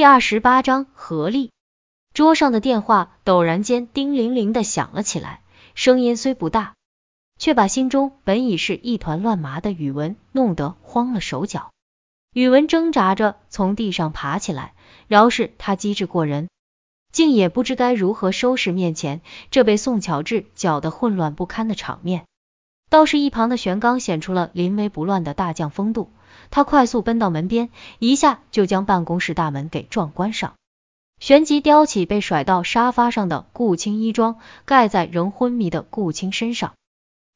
第二十八章合力。桌上的电话陡然间叮铃铃的响了起来，声音虽不大，却把心中本已是一团乱麻的宇文弄得慌了手脚。宇文挣扎着从地上爬起来，饶是他机智过人，竟也不知该如何收拾面前这被宋乔治搅得混乱不堪的场面。倒是一旁的玄刚显出了临危不乱的大将风度。他快速奔到门边，一下就将办公室大门给撞关上，旋即叼起被甩到沙发上的顾青衣装，盖在仍昏迷的顾青身上。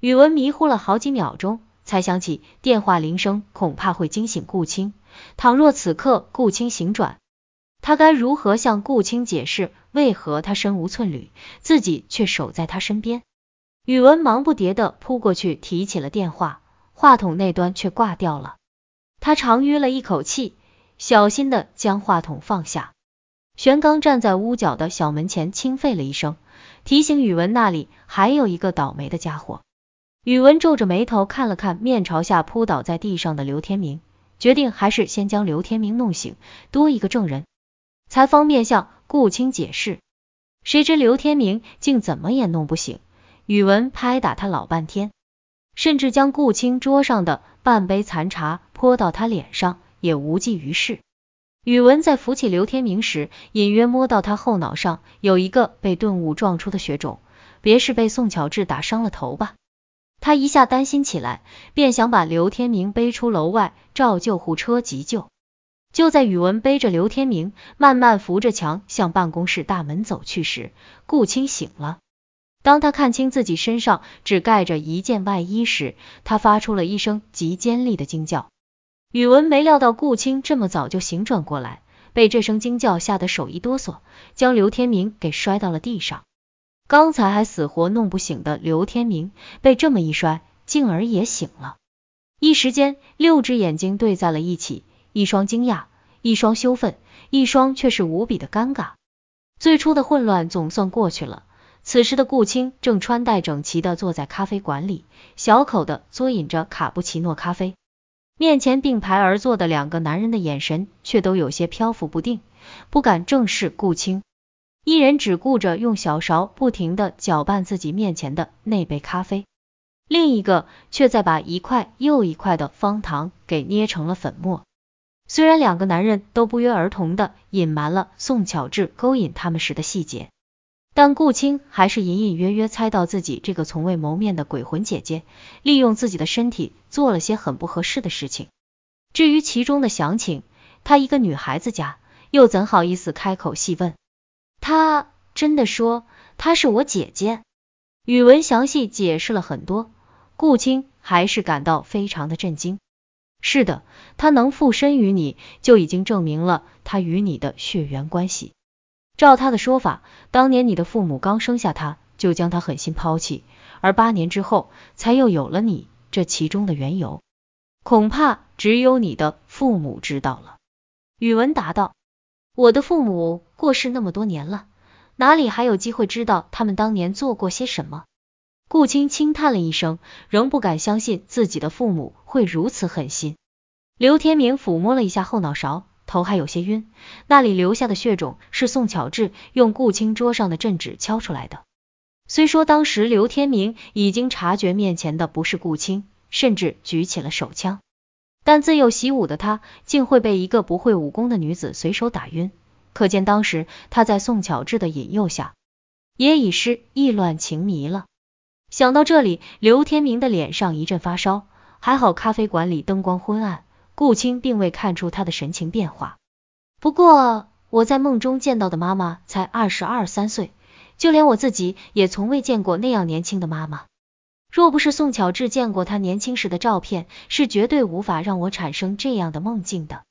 宇文迷糊了好几秒钟，才想起电话铃声恐怕会惊醒顾青。倘若此刻顾青醒转，他该如何向顾青解释为何他身无寸缕，自己却守在他身边？宇文忙不迭的扑过去提起了电话，话筒那端却挂掉了。他长吁了一口气，小心的将话筒放下。玄刚站在屋角的小门前，轻吠了一声，提醒宇文那里还有一个倒霉的家伙。宇文皱着眉头看了看面朝下扑倒在地上的刘天明，决定还是先将刘天明弄醒，多一个证人，才方便向顾青解释。谁知刘天明竟怎么也弄不醒，宇文拍打他老半天，甚至将顾青桌上的。半杯残茶泼到他脸上，也无济于事。宇文在扶起刘天明时，隐约摸到他后脑上有一个被钝物撞出的血肿，别是被宋巧稚打伤了头吧？他一下担心起来，便想把刘天明背出楼外，召救护车急救。就在宇文背着刘天明，慢慢扶着墙向办公室大门走去时，顾青醒了。当他看清自己身上只盖着一件外衣时，他发出了一声极尖利的惊叫。宇文没料到顾青这么早就醒转过来，被这声惊叫吓得手一哆嗦，将刘天明给摔到了地上。刚才还死活弄不醒的刘天明，被这么一摔，竟儿也醒了。一时间，六只眼睛对在了一起，一双惊讶，一双羞愤，一双却是无比的尴尬。最初的混乱总算过去了。此时的顾青正穿戴整齐的坐在咖啡馆里，小口的嘬饮着卡布奇诺咖啡。面前并排而坐的两个男人的眼神却都有些漂浮不定，不敢正视顾青。一人只顾着用小勺不停的搅拌自己面前的那杯咖啡，另一个却在把一块又一块的方糖给捏成了粉末。虽然两个男人都不约而同的隐瞒了宋巧智勾引他们时的细节。但顾青还是隐隐约约猜到自己这个从未谋面的鬼魂姐姐，利用自己的身体做了些很不合适的事情。至于其中的详情，她一个女孩子家，又怎好意思开口细问？她真的说她是我姐姐？宇文详细解释了很多，顾青还是感到非常的震惊。是的，她能附身于你，就已经证明了她与你的血缘关系。照他的说法，当年你的父母刚生下他，就将他狠心抛弃，而八年之后才又有了你。这其中的缘由，恐怕只有你的父母知道了。宇文答道：“我的父母过世那么多年了，哪里还有机会知道他们当年做过些什么？”顾青轻叹了一声，仍不敢相信自己的父母会如此狠心。刘天明抚摸了一下后脑勺。头还有些晕，那里留下的血肿是宋巧智用顾青桌上的镇纸敲出来的。虽说当时刘天明已经察觉面前的不是顾青，甚至举起了手枪，但自幼习武的他竟会被一个不会武功的女子随手打晕，可见当时他在宋巧智的引诱下，也已是意乱情迷了。想到这里，刘天明的脸上一阵发烧，还好咖啡馆里灯光昏暗。顾青并未看出他的神情变化。不过我在梦中见到的妈妈才二十二三岁，就连我自己也从未见过那样年轻的妈妈。若不是宋巧稚见过她年轻时的照片，是绝对无法让我产生这样的梦境的。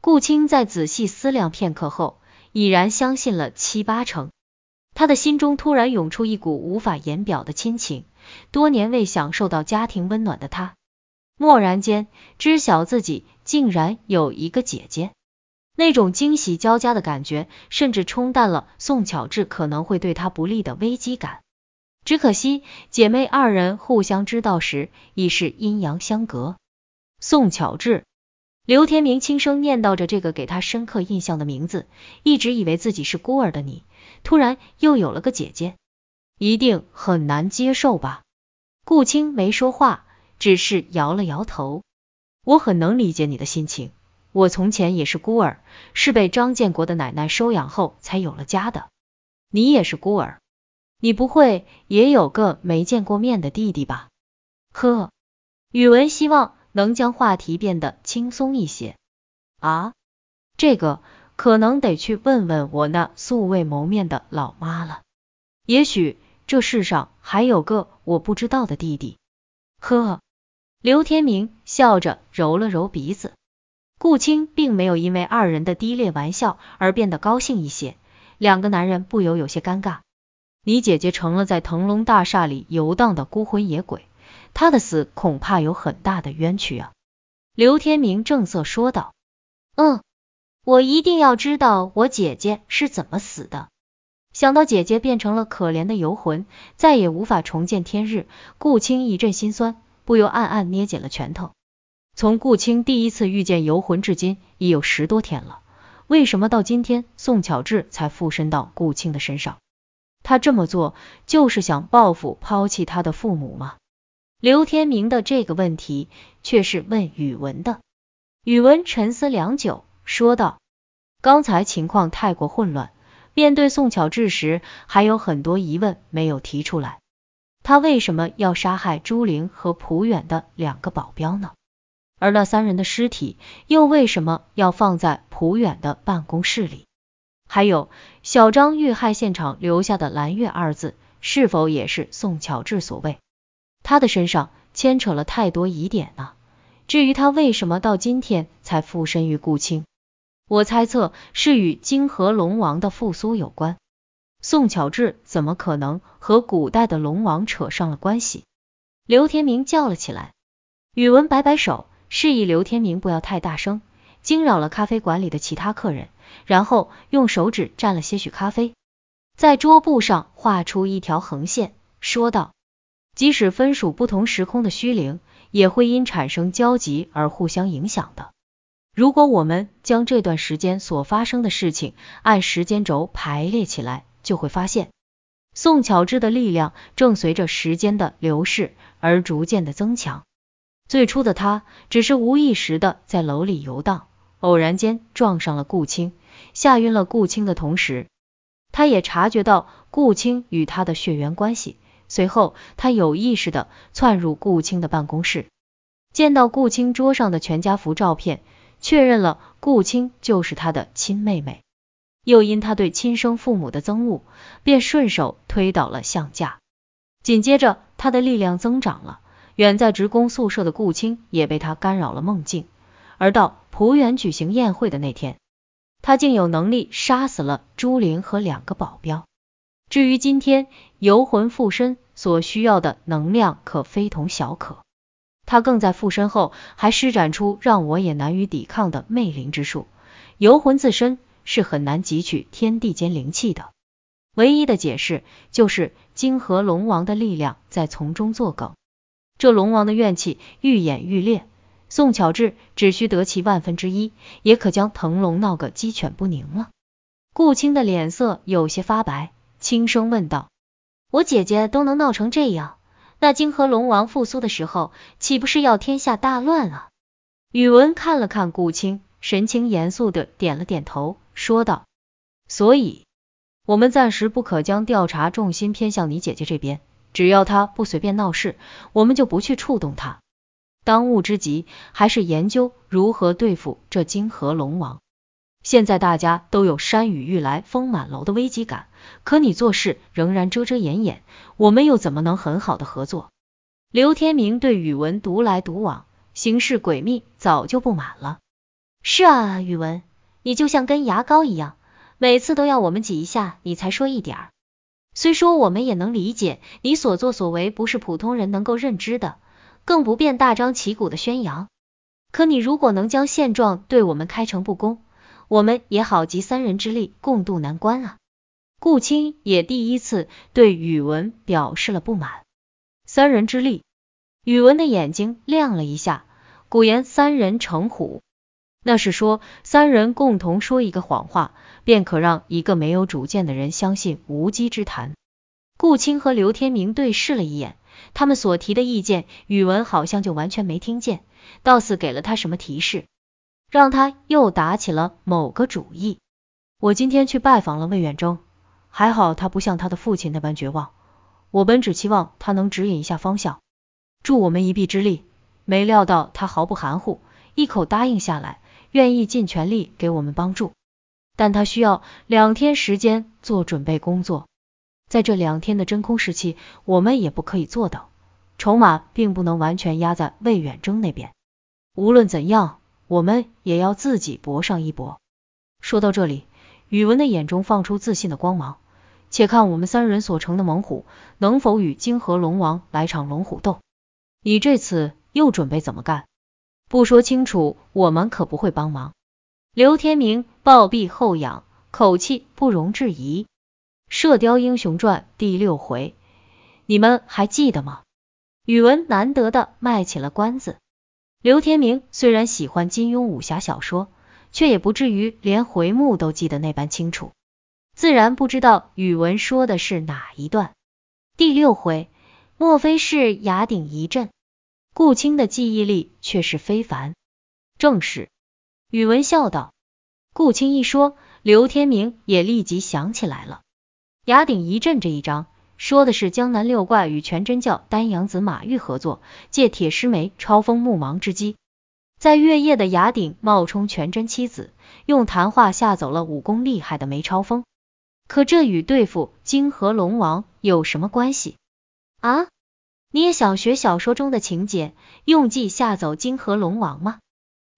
顾青在仔细思量片刻后，已然相信了七八成。他的心中突然涌出一股无法言表的亲情。多年未享受到家庭温暖的他。蓦然间知晓自己竟然有一个姐姐，那种惊喜交加的感觉，甚至冲淡了宋巧智可能会对他不利的危机感。只可惜姐妹二人互相知道时，已是阴阳相隔。宋巧智刘天明轻声念叨着这个给他深刻印象的名字，一直以为自己是孤儿的你，突然又有了个姐姐，一定很难接受吧？顾青没说话，只是摇了摇头。我很能理解你的心情，我从前也是孤儿，是被张建国的奶奶收养后才有了家的。你也是孤儿，你不会也有个没见过面的弟弟吧？呵，宇文希望能将话题变得轻松一些。啊，这个可能得去问问我那素未谋面的老妈了。也许这世上还有个我不知道的弟弟。呵，刘天明笑着揉了揉鼻子。顾青并没有因为二人的低劣玩笑而变得高兴一些，两个男人不由有些尴尬。你姐姐成了在腾龙大厦里游荡的孤魂野鬼。她的死恐怕有很大的冤屈啊！刘天明正色说道。嗯，我一定要知道我姐姐是怎么死的。想到姐姐变成了可怜的游魂，再也无法重见天日，顾青一阵心酸，不由暗暗捏紧了拳头。从顾青第一次遇见游魂至今已有十多天了，为什么到今天宋巧智才附身到顾青的身上？他这么做就是想报复抛弃他的父母吗？刘天明的这个问题却是问宇文的。宇文沉思良久，说道：“刚才情况太过混乱，面对宋巧智时还有很多疑问没有提出来。他为什么要杀害朱玲和朴远的两个保镖呢？而那三人的尸体又为什么要放在朴远的办公室里？还有小张遇害现场留下的‘蓝月’二字，是否也是宋巧智所为？”他的身上牵扯了太多疑点呢。至于他为什么到今天才附身于顾青，我猜测是与金河龙王的复苏有关。宋巧稚怎么可能和古代的龙王扯上了关系？刘天明叫了起来。宇文摆摆手，示意刘天明不要太大声，惊扰了咖啡馆里的其他客人，然后用手指蘸了些许咖啡，在桌布上画出一条横线，说道。即使分属不同时空的虚灵，也会因产生交集而互相影响的。如果我们将这段时间所发生的事情按时间轴排列起来，就会发现，宋巧芝的力量正随着时间的流逝而逐渐的增强。最初的他只是无意识的在楼里游荡，偶然间撞上了顾青，吓晕了顾青的同时，他也察觉到顾青与他的血缘关系。随后，他有意识的窜入顾青的办公室，见到顾青桌上的全家福照片，确认了顾青就是他的亲妹妹，又因他对亲生父母的憎恶，便顺手推倒了相架。紧接着，他的力量增长了，远在职工宿舍的顾青也被他干扰了梦境。而到浦远举行宴会的那天，他竟有能力杀死了朱玲和两个保镖。至于今天游魂附身所需要的能量，可非同小可。他更在附身后还施展出让我也难于抵抗的魅灵之术。游魂自身是很难汲取天地间灵气的，唯一的解释就是金河龙王的力量在从中作梗。这龙王的怨气愈演愈烈，宋巧稚只需得其万分之一，也可将腾龙闹个鸡犬不宁了。顾青的脸色有些发白。轻声问道：“我姐姐都能闹成这样，那金河龙王复苏的时候，岂不是要天下大乱啊？”宇文看了看顾青，神情严肃的点了点头，说道：“所以，我们暂时不可将调查重心偏向你姐姐这边，只要她不随便闹事，我们就不去触动她。当务之急，还是研究如何对付这金河龙王。”现在大家都有山雨欲来风满楼的危机感，可你做事仍然遮遮掩掩，我们又怎么能很好的合作？刘天明对宇文独来独往，行事诡秘，早就不满了。是啊，宇文，你就像根牙膏一样，每次都要我们挤一下，你才说一点儿。虽说我们也能理解你所作所为不是普通人能够认知的，更不便大张旗鼓的宣扬。可你如果能将现状对我们开诚布公，我们也好集三人之力共度难关啊！顾青也第一次对宇文表示了不满。三人之力，宇文的眼睛亮了一下。古言三人成虎，那是说三人共同说一个谎话，便可让一个没有主见的人相信无稽之谈。顾青和刘天明对视了一眼，他们所提的意见，宇文好像就完全没听见，倒似给了他什么提示，让他又打起了某个主意。我今天去拜访了魏远征，还好他不像他的父亲那般绝望。我本只期望他能指引一下方向，助我们一臂之力，没料到他毫不含糊，一口答应下来，愿意尽全力给我们帮助。但他需要两天时间做准备工作。在这两天的真空时期，我们也不可以坐等，筹码并不能完全压在魏远征那边。无论怎样，我们也要自己搏上一搏。说到这里，宇文的眼中放出自信的光芒。且看我们三人所成的猛虎，能否与金河龙王来场龙虎斗？你这次又准备怎么干？不说清楚，我们可不会帮忙。刘天明抱臂后仰，口气不容置疑。《射雕英雄传》第六回，你们还记得吗？宇文难得的卖起了关子。刘天明虽然喜欢金庸武侠小说，却也不至于连回目都记得那般清楚，自然不知道宇文说的是哪一段。第六回，莫非是崖顶一震？顾青的记忆力却是非凡。正是。宇文笑道。顾青一说，刘天明也立即想起来了。崖顶一震这一章，说的是江南六怪与全真教丹阳子马玉合作，借铁狮眉超锋目盲之机，在月夜的崖顶冒充全真妻子，用谈话吓走了武功厉害的梅超风。可这与对付泾河龙王有什么关系啊？你也想学小说中的情节，用计吓走金河龙王吗？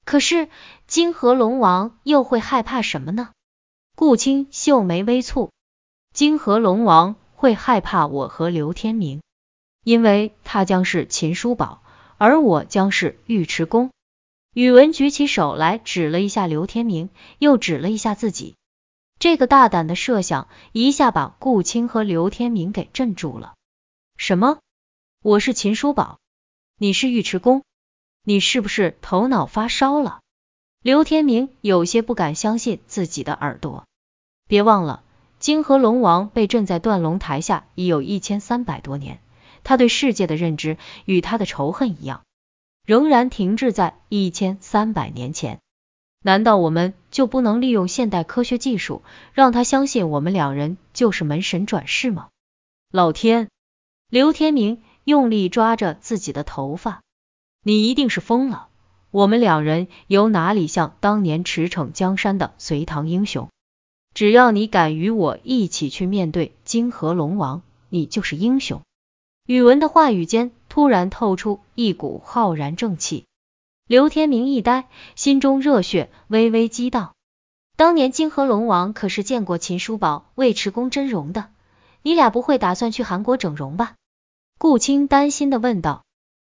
可是金河龙王又会害怕什么呢？顾青秀眉微蹙。金河龙王会害怕我和刘天明，因为他将是秦叔宝，而我将是尉迟恭。宇文举起手来，指了一下刘天明，又指了一下自己。这个大胆的设想，一下把顾青和刘天明给镇住了。什么？我是秦叔宝，你是尉迟恭？你是不是头脑发烧了？刘天明有些不敢相信自己的耳朵。别忘了。金河龙王被镇在断龙台下已有一千三百多年，他对世界的认知与他的仇恨一样，仍然停滞在一千三百年前。难道我们就不能利用现代科学技术，让他相信我们两人就是门神转世吗？老天！刘天明用力抓着自己的头发，你一定是疯了！我们两人有哪里像当年驰骋江山的隋唐英雄？只要你敢与我一起去面对金河龙王，你就是英雄。宇文的话语间突然透出一股浩然正气。刘天明一呆，心中热血微微激荡。当年金河龙王可是见过秦叔宝、尉迟恭真容的，你俩不会打算去韩国整容吧？顾青担心的问道。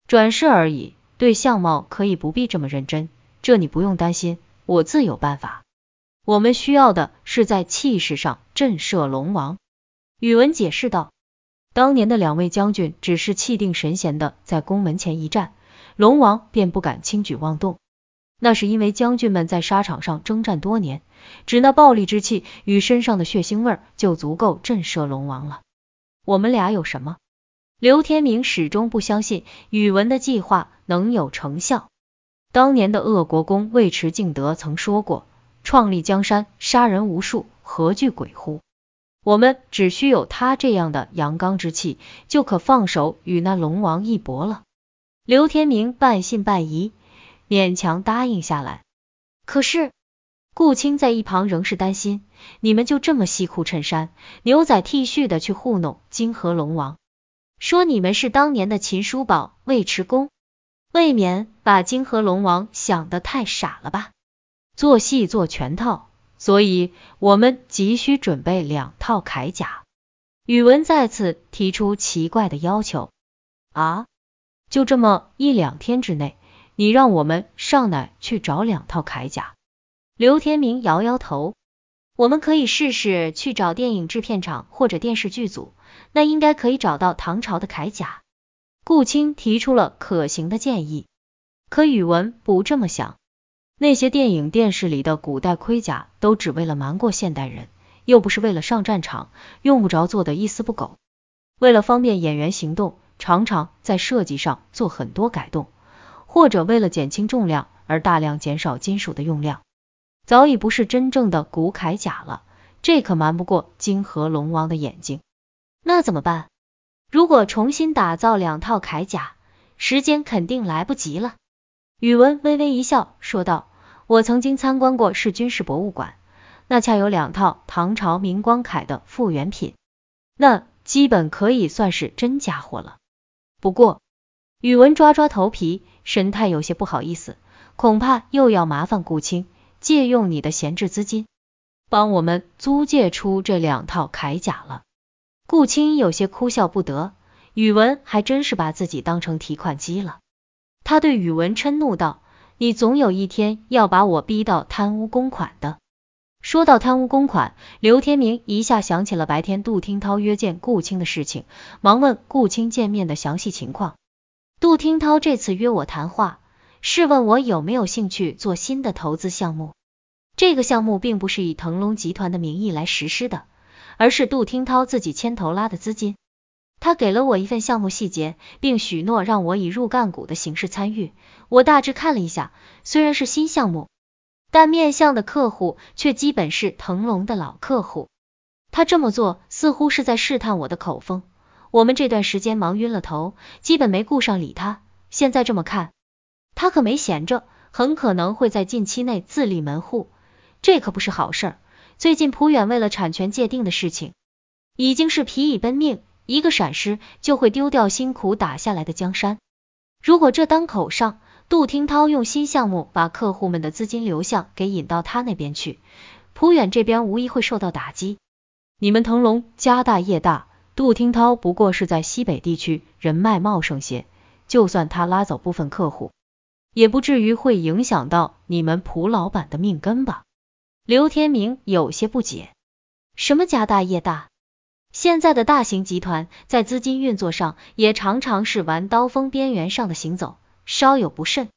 转世而已，对相貌可以不必这么认真，这你不用担心，我自有办法。我们需要的是在气势上震慑龙王。宇文解释道，当年的两位将军只是气定神闲的在宫门前一站，龙王便不敢轻举妄动。那是因为将军们在沙场上征战多年，只那暴戾之气与身上的血腥味就足够震慑龙王了。我们俩有什么？刘天明始终不相信宇文的计划能有成效。当年的鄂国公尉迟敬德曾说过。创立江山，杀人无数，何惧鬼乎？我们只需有他这样的阳刚之气，就可放手与那龙王一搏了。刘天明半信半疑，勉强答应下来。可是顾青在一旁仍是担心，你们就这么西裤衬衫、牛仔 T 恤的去糊弄金河龙王，说你们是当年的秦叔宝、尉迟恭，未免把泾河龙王想得太傻了吧？做戏做全套，所以我们急需准备两套铠甲。宇文再次提出奇怪的要求啊！就这么一两天之内，你让我们上哪去找两套铠甲？刘天明摇摇头，我们可以试试去找电影制片厂或者电视剧组，那应该可以找到唐朝的铠甲。顾青提出了可行的建议，可宇文不这么想。那些电影电视里的古代盔甲都只为了瞒过现代人，又不是为了上战场，用不着做的一丝不苟。为了方便演员行动，常常在设计上做很多改动，或者为了减轻重量而大量减少金属的用量，早已不是真正的古铠甲了。这可瞒不过金河龙王的眼睛。那怎么办？如果重新打造两套铠甲，时间肯定来不及了。宇文微微一笑，说道：“我曾经参观过市军事博物馆，那恰有两套唐朝明光铠的复原品，那基本可以算是真家伙了。不过，宇文抓抓头皮，神态有些不好意思，恐怕又要麻烦顾青借用你的闲置资金，帮我们租借出这两套铠甲了。”顾青有些哭笑不得，宇文还真是把自己当成提款机了。他对宇文嗔怒道：“你总有一天要把我逼到贪污公款的。”说到贪污公款，刘天明一下想起了白天杜听涛约见顾青的事情，忙问顾青见面的详细情况。杜听涛这次约我谈话，是问我有没有兴趣做新的投资项目。这个项目并不是以腾龙集团的名义来实施的，而是杜听涛自己牵头拉的资金。他给了我一份项目细节，并许诺让我以入干股的形式参与。我大致看了一下，虽然是新项目，但面向的客户却基本是腾龙的老客户。他这么做似乎是在试探我的口风。我们这段时间忙晕了头，基本没顾上理他。现在这么看，他可没闲着，很可能会在近期内自立门户，这可不是好事。最近普远为了产权界定的事情，已经是疲于奔命。一个闪失就会丢掉辛苦打下来的江山。如果这当口上，杜听涛用新项目把客户们的资金流向给引到他那边去，普远这边无疑会受到打击。你们腾龙家大业大，杜听涛不过是在西北地区人脉茂盛些，就算他拉走部分客户，也不至于会影响到你们蒲老板的命根吧？刘天明有些不解，什么家大业大？现在的大型集团在资金运作上也常常是玩刀锋边缘上的行走，稍有不慎，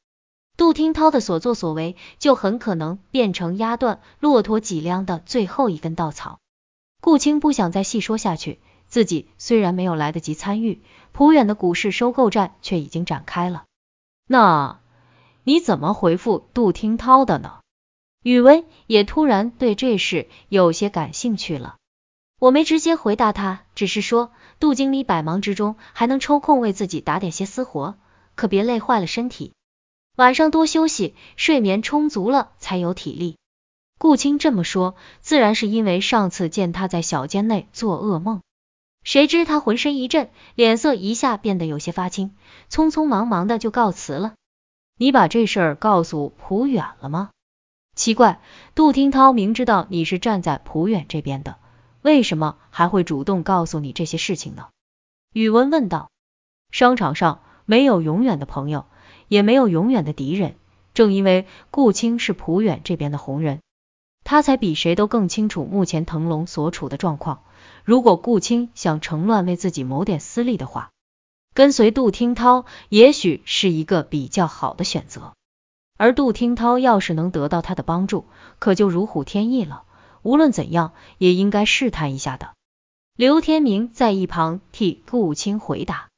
杜听涛的所作所为就很可能变成压断骆驼脊梁的最后一根稻草。顾青不想再细说下去，自己虽然没有来得及参与，普远的股市收购战却已经展开了。那你怎么回复杜听涛的呢？宇文也突然对这事有些感兴趣了。我没直接回答他，只是说杜经理百忙之中还能抽空为自己打点些私活，可别累坏了身体。晚上多休息，睡眠充足了才有体力。顾青这么说，自然是因为上次见他在小间内做噩梦。谁知他浑身一震，脸色一下变得有些发青，匆匆忙忙的就告辞了。你把这事儿告诉蒲远了吗？奇怪，杜听涛明知道你是站在蒲远这边的。为什么还会主动告诉你这些事情呢？宇文问道。商场上没有永远的朋友，也没有永远的敌人。正因为顾青是普远这边的红人，他才比谁都更清楚目前腾龙所处的状况。如果顾青想乘乱为自己谋点私利的话，跟随杜听涛也许是一个比较好的选择。而杜听涛要是能得到他的帮助，可就如虎添翼了。无论怎样，也应该试探一下的。刘天明在一旁替顾青回答，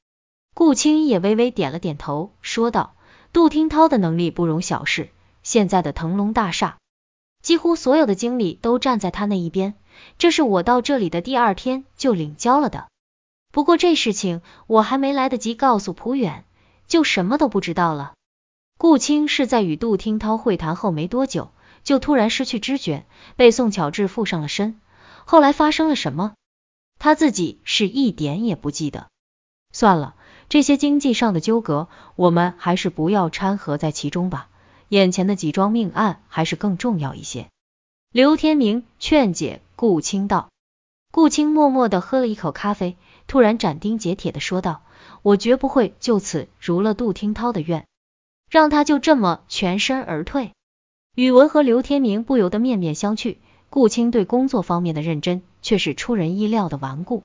顾青也微微点了点头，说道：“杜听涛的能力不容小视，现在的腾龙大厦，几乎所有的经理都站在他那一边。这是我到这里的第二天就领教了的。不过这事情我还没来得及告诉普远，就什么都不知道了。”顾青是在与杜听涛会谈后没多久。就突然失去知觉，被宋巧智附上了身。后来发生了什么，他自己是一点也不记得。算了，这些经济上的纠葛，我们还是不要掺和在其中吧。眼前的几桩命案还是更重要一些。刘天明劝解顾青道。顾青默默的喝了一口咖啡，突然斩钉截铁的说道：“我绝不会就此如了杜听涛的愿，让他就这么全身而退。”宇文和刘天明不由得面面相觑，顾青对工作方面的认真却是出人意料的顽固。